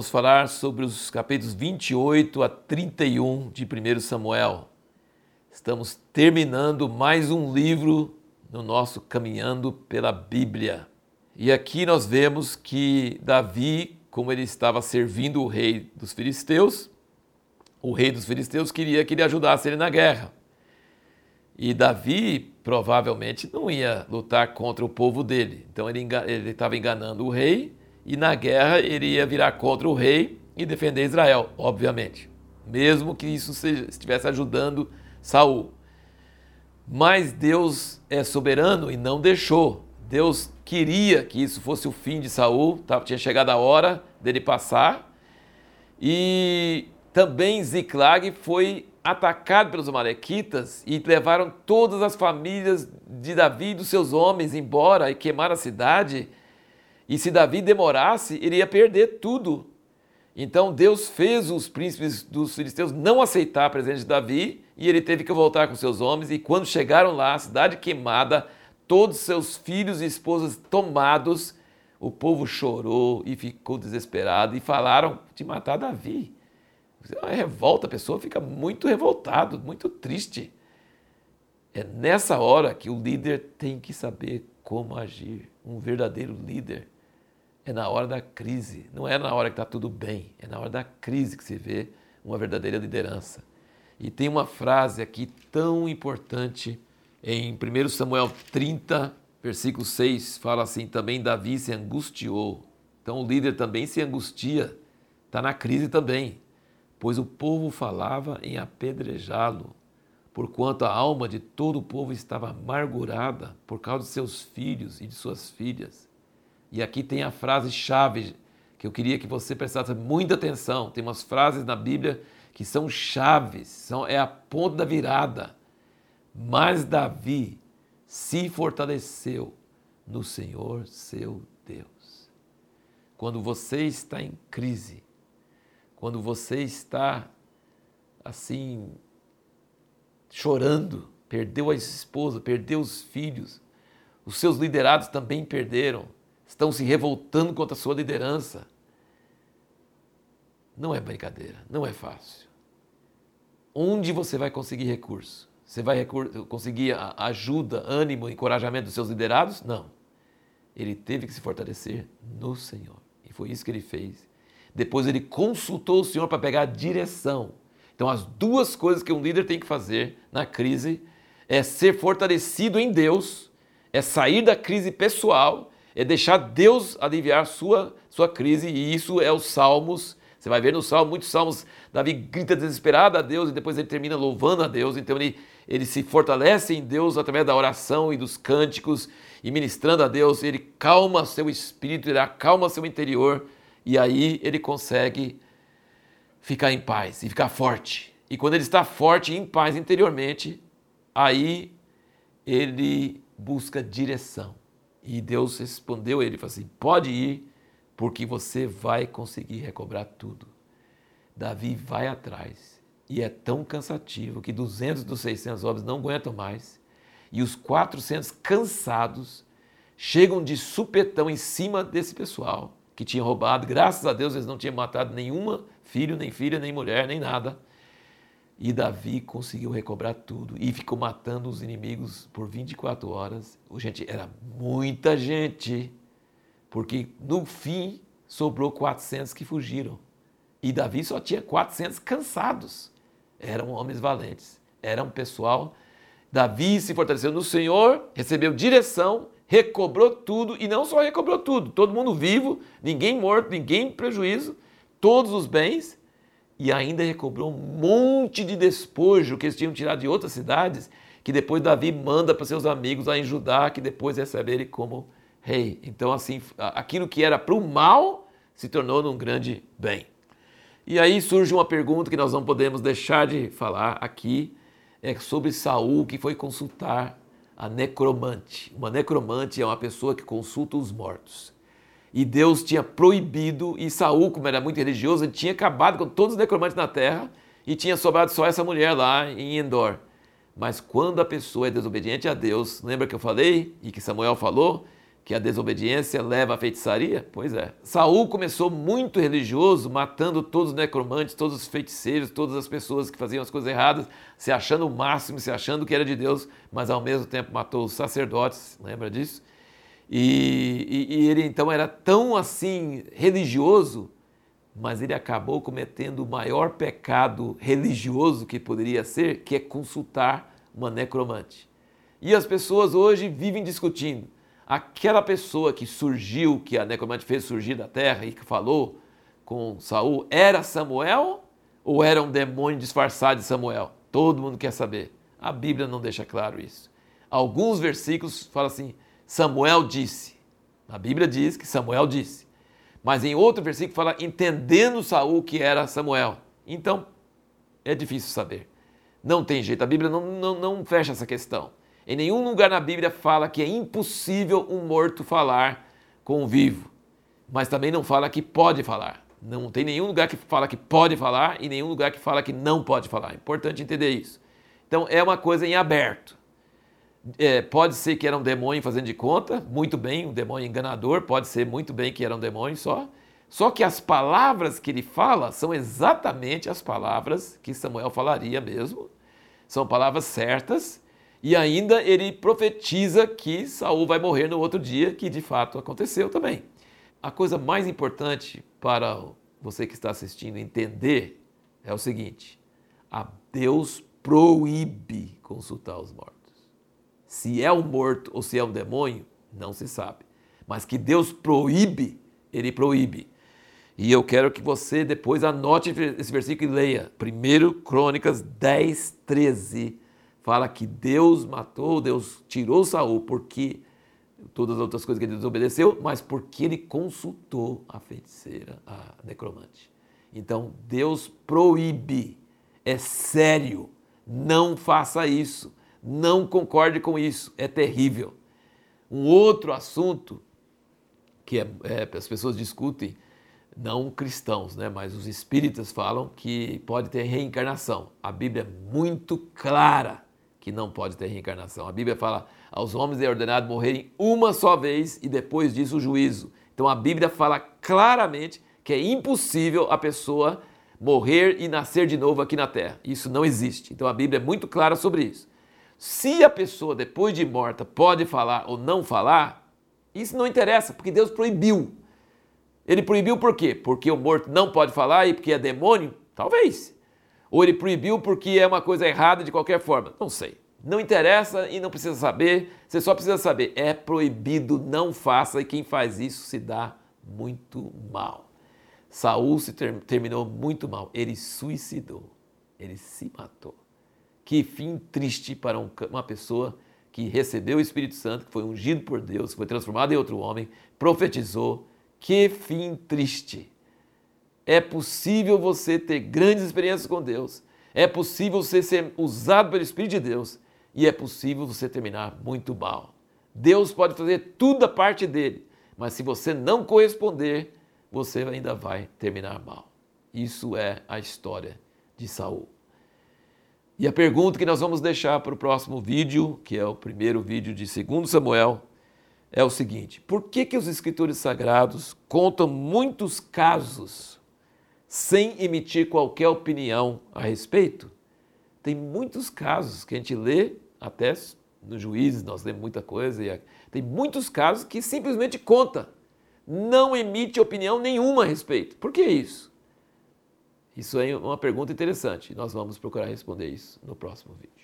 vamos falar sobre os capítulos 28 a 31 de 1 Samuel. Estamos terminando mais um livro no nosso Caminhando pela Bíblia. E aqui nós vemos que Davi, como ele estava servindo o rei dos filisteus, o rei dos filisteus queria que ele ajudasse ele na guerra. E Davi provavelmente não ia lutar contra o povo dele. Então ele estava enganando o rei e na guerra ele ia virar contra o rei e defender Israel, obviamente. Mesmo que isso estivesse ajudando Saul. Mas Deus é soberano e não deixou. Deus queria que isso fosse o fim de Saul, tinha chegado a hora dele passar. E também Ziklag foi atacado pelos amalequitas e levaram todas as famílias de Davi e dos seus homens embora e queimaram a cidade. E se Davi demorasse, ele ia perder tudo. Então Deus fez os príncipes dos filisteus não aceitar a presença de Davi e ele teve que voltar com seus homens. E quando chegaram lá, a cidade queimada, todos seus filhos e esposas tomados, o povo chorou e ficou desesperado e falaram de matar Davi. É uma revolta, a pessoa fica muito revoltado, muito triste. É nessa hora que o líder tem que saber como agir. Um verdadeiro líder é na hora da crise, não é na hora que está tudo bem, é na hora da crise que se vê uma verdadeira liderança. E tem uma frase aqui tão importante em 1 Samuel 30, versículo 6, fala assim: também Davi se angustiou. Então o líder também se angustia, está na crise também, pois o povo falava em apedrejá-lo, porquanto a alma de todo o povo estava amargurada por causa de seus filhos e de suas filhas. E aqui tem a frase chave que eu queria que você prestasse muita atenção. Tem umas frases na Bíblia que são chaves, são, é a ponta da virada. Mas Davi se fortaleceu no Senhor seu Deus. Quando você está em crise, quando você está assim chorando, perdeu a esposa, perdeu os filhos, os seus liderados também perderam estão se revoltando contra a sua liderança. Não é brincadeira, não é fácil. Onde você vai conseguir recurso? Você vai conseguir ajuda, ânimo, encorajamento dos seus liderados? Não. Ele teve que se fortalecer no Senhor. E foi isso que ele fez. Depois ele consultou o Senhor para pegar a direção. Então, as duas coisas que um líder tem que fazer na crise é ser fortalecido em Deus, é sair da crise pessoal é deixar Deus aliviar sua, sua crise, e isso é os salmos. Você vai ver no salmo, muitos salmos, Davi grita desesperado a Deus e depois ele termina louvando a Deus. Então ele, ele se fortalece em Deus através da oração e dos cânticos e ministrando a Deus. Ele calma seu espírito, ele acalma seu interior e aí ele consegue ficar em paz e ficar forte. E quando ele está forte e em paz interiormente, aí ele busca direção. E Deus respondeu a ele, falou assim, pode ir, porque você vai conseguir recobrar tudo. Davi vai atrás, e é tão cansativo que 200 dos 600 homens não aguentam mais, e os 400 cansados chegam de supetão em cima desse pessoal que tinha roubado. Graças a Deus eles não tinham matado nenhuma filho, nem filha, nem mulher, nem nada. E Davi conseguiu recobrar tudo e ficou matando os inimigos por 24 horas. Gente, era muita gente, porque no fim sobrou 400 que fugiram. E Davi só tinha 400 cansados. Eram homens valentes, era um pessoal. Davi se fortaleceu no Senhor, recebeu direção, recobrou tudo e não só recobrou tudo, todo mundo vivo, ninguém morto, ninguém prejuízo, todos os bens e ainda recobrou um monte de despojo que eles tinham tirado de outras cidades, que depois Davi manda para seus amigos lá em Judá, que depois recebe ele como rei. Então, assim, aquilo que era para o mal se tornou num grande bem. E aí surge uma pergunta que nós não podemos deixar de falar aqui, é sobre Saul que foi consultar a necromante. Uma necromante é uma pessoa que consulta os mortos e Deus tinha proibido, e Saul, como era muito religioso, ele tinha acabado com todos os necromantes na terra e tinha sobrado só essa mulher lá em Endor. Mas quando a pessoa é desobediente a Deus, lembra que eu falei e que Samuel falou que a desobediência leva à feitiçaria? Pois é. Saul começou muito religioso, matando todos os necromantes, todos os feiticeiros, todas as pessoas que faziam as coisas erradas, se achando o máximo, se achando que era de Deus, mas ao mesmo tempo matou os sacerdotes, lembra disso? E, e, e ele então era tão assim religioso, mas ele acabou cometendo o maior pecado religioso que poderia ser, que é consultar uma necromante. E as pessoas hoje vivem discutindo aquela pessoa que surgiu, que a necromante fez surgir da terra e que falou com Saul, era Samuel ou era um demônio disfarçado de Samuel? Todo mundo quer saber. A Bíblia não deixa claro isso. Alguns versículos falam assim: Samuel disse. A Bíblia diz que Samuel disse. Mas em outro versículo fala entendendo Saul que era Samuel. Então é difícil saber. Não tem jeito. A Bíblia não, não, não fecha essa questão. Em nenhum lugar na Bíblia fala que é impossível um morto falar com um vivo, mas também não fala que pode falar. Não tem nenhum lugar que fala que pode falar e nenhum lugar que fala que não pode falar. É importante entender isso. Então é uma coisa em aberto. É, pode ser que era um demônio fazendo de conta, muito bem, um demônio enganador, pode ser muito bem que era um demônio só. Só que as palavras que ele fala são exatamente as palavras que Samuel falaria mesmo. São palavras certas e ainda ele profetiza que Saul vai morrer no outro dia, que de fato aconteceu também. A coisa mais importante para você que está assistindo entender é o seguinte: a Deus proíbe consultar os mortos. Se é um morto ou se é um demônio, não se sabe. Mas que Deus proíbe, ele proíbe. E eu quero que você depois anote esse versículo e leia. 1 Crônicas 10, 13 fala que Deus matou, Deus tirou Saul porque todas as outras coisas que ele desobedeceu, mas porque ele consultou a feiticeira, a necromante. Então Deus proíbe, é sério, não faça isso, não concorde com isso, é terrível. Um outro assunto que é, é, as pessoas discutem, não cristãos, né, mas os espíritas falam que pode ter reencarnação. A Bíblia é muito clara que não pode ter reencarnação. A Bíblia fala: aos homens é ordenado morrerem uma só vez e depois disso o juízo. Então a Bíblia fala claramente que é impossível a pessoa morrer e nascer de novo aqui na terra. Isso não existe. Então a Bíblia é muito clara sobre isso. Se a pessoa depois de morta pode falar ou não falar, isso não interessa, porque Deus proibiu. Ele proibiu por quê? Porque o morto não pode falar e porque é demônio? Talvez. Ou ele proibiu porque é uma coisa errada de qualquer forma? Não sei. Não interessa e não precisa saber. Você só precisa saber. É proibido, não faça, e quem faz isso se dá muito mal. Saul se ter, terminou muito mal. Ele suicidou. Ele se matou. Que fim triste para um, uma pessoa que recebeu o Espírito Santo, que foi ungido por Deus, que foi transformado em outro homem, profetizou. Que fim triste. É possível você ter grandes experiências com Deus. É possível você ser usado pelo Espírito de Deus. E é possível você terminar muito mal. Deus pode fazer tudo a parte dele. Mas se você não corresponder, você ainda vai terminar mal. Isso é a história de Saul. E a pergunta que nós vamos deixar para o próximo vídeo, que é o primeiro vídeo de 2 Samuel, é o seguinte: por que, que os escritores sagrados contam muitos casos sem emitir qualquer opinião a respeito. Tem muitos casos que a gente lê, até nos juízes nós lemos muita coisa, e tem muitos casos que simplesmente conta, não emite opinião nenhuma a respeito. Por que isso? Isso é uma pergunta interessante. Nós vamos procurar responder isso no próximo vídeo.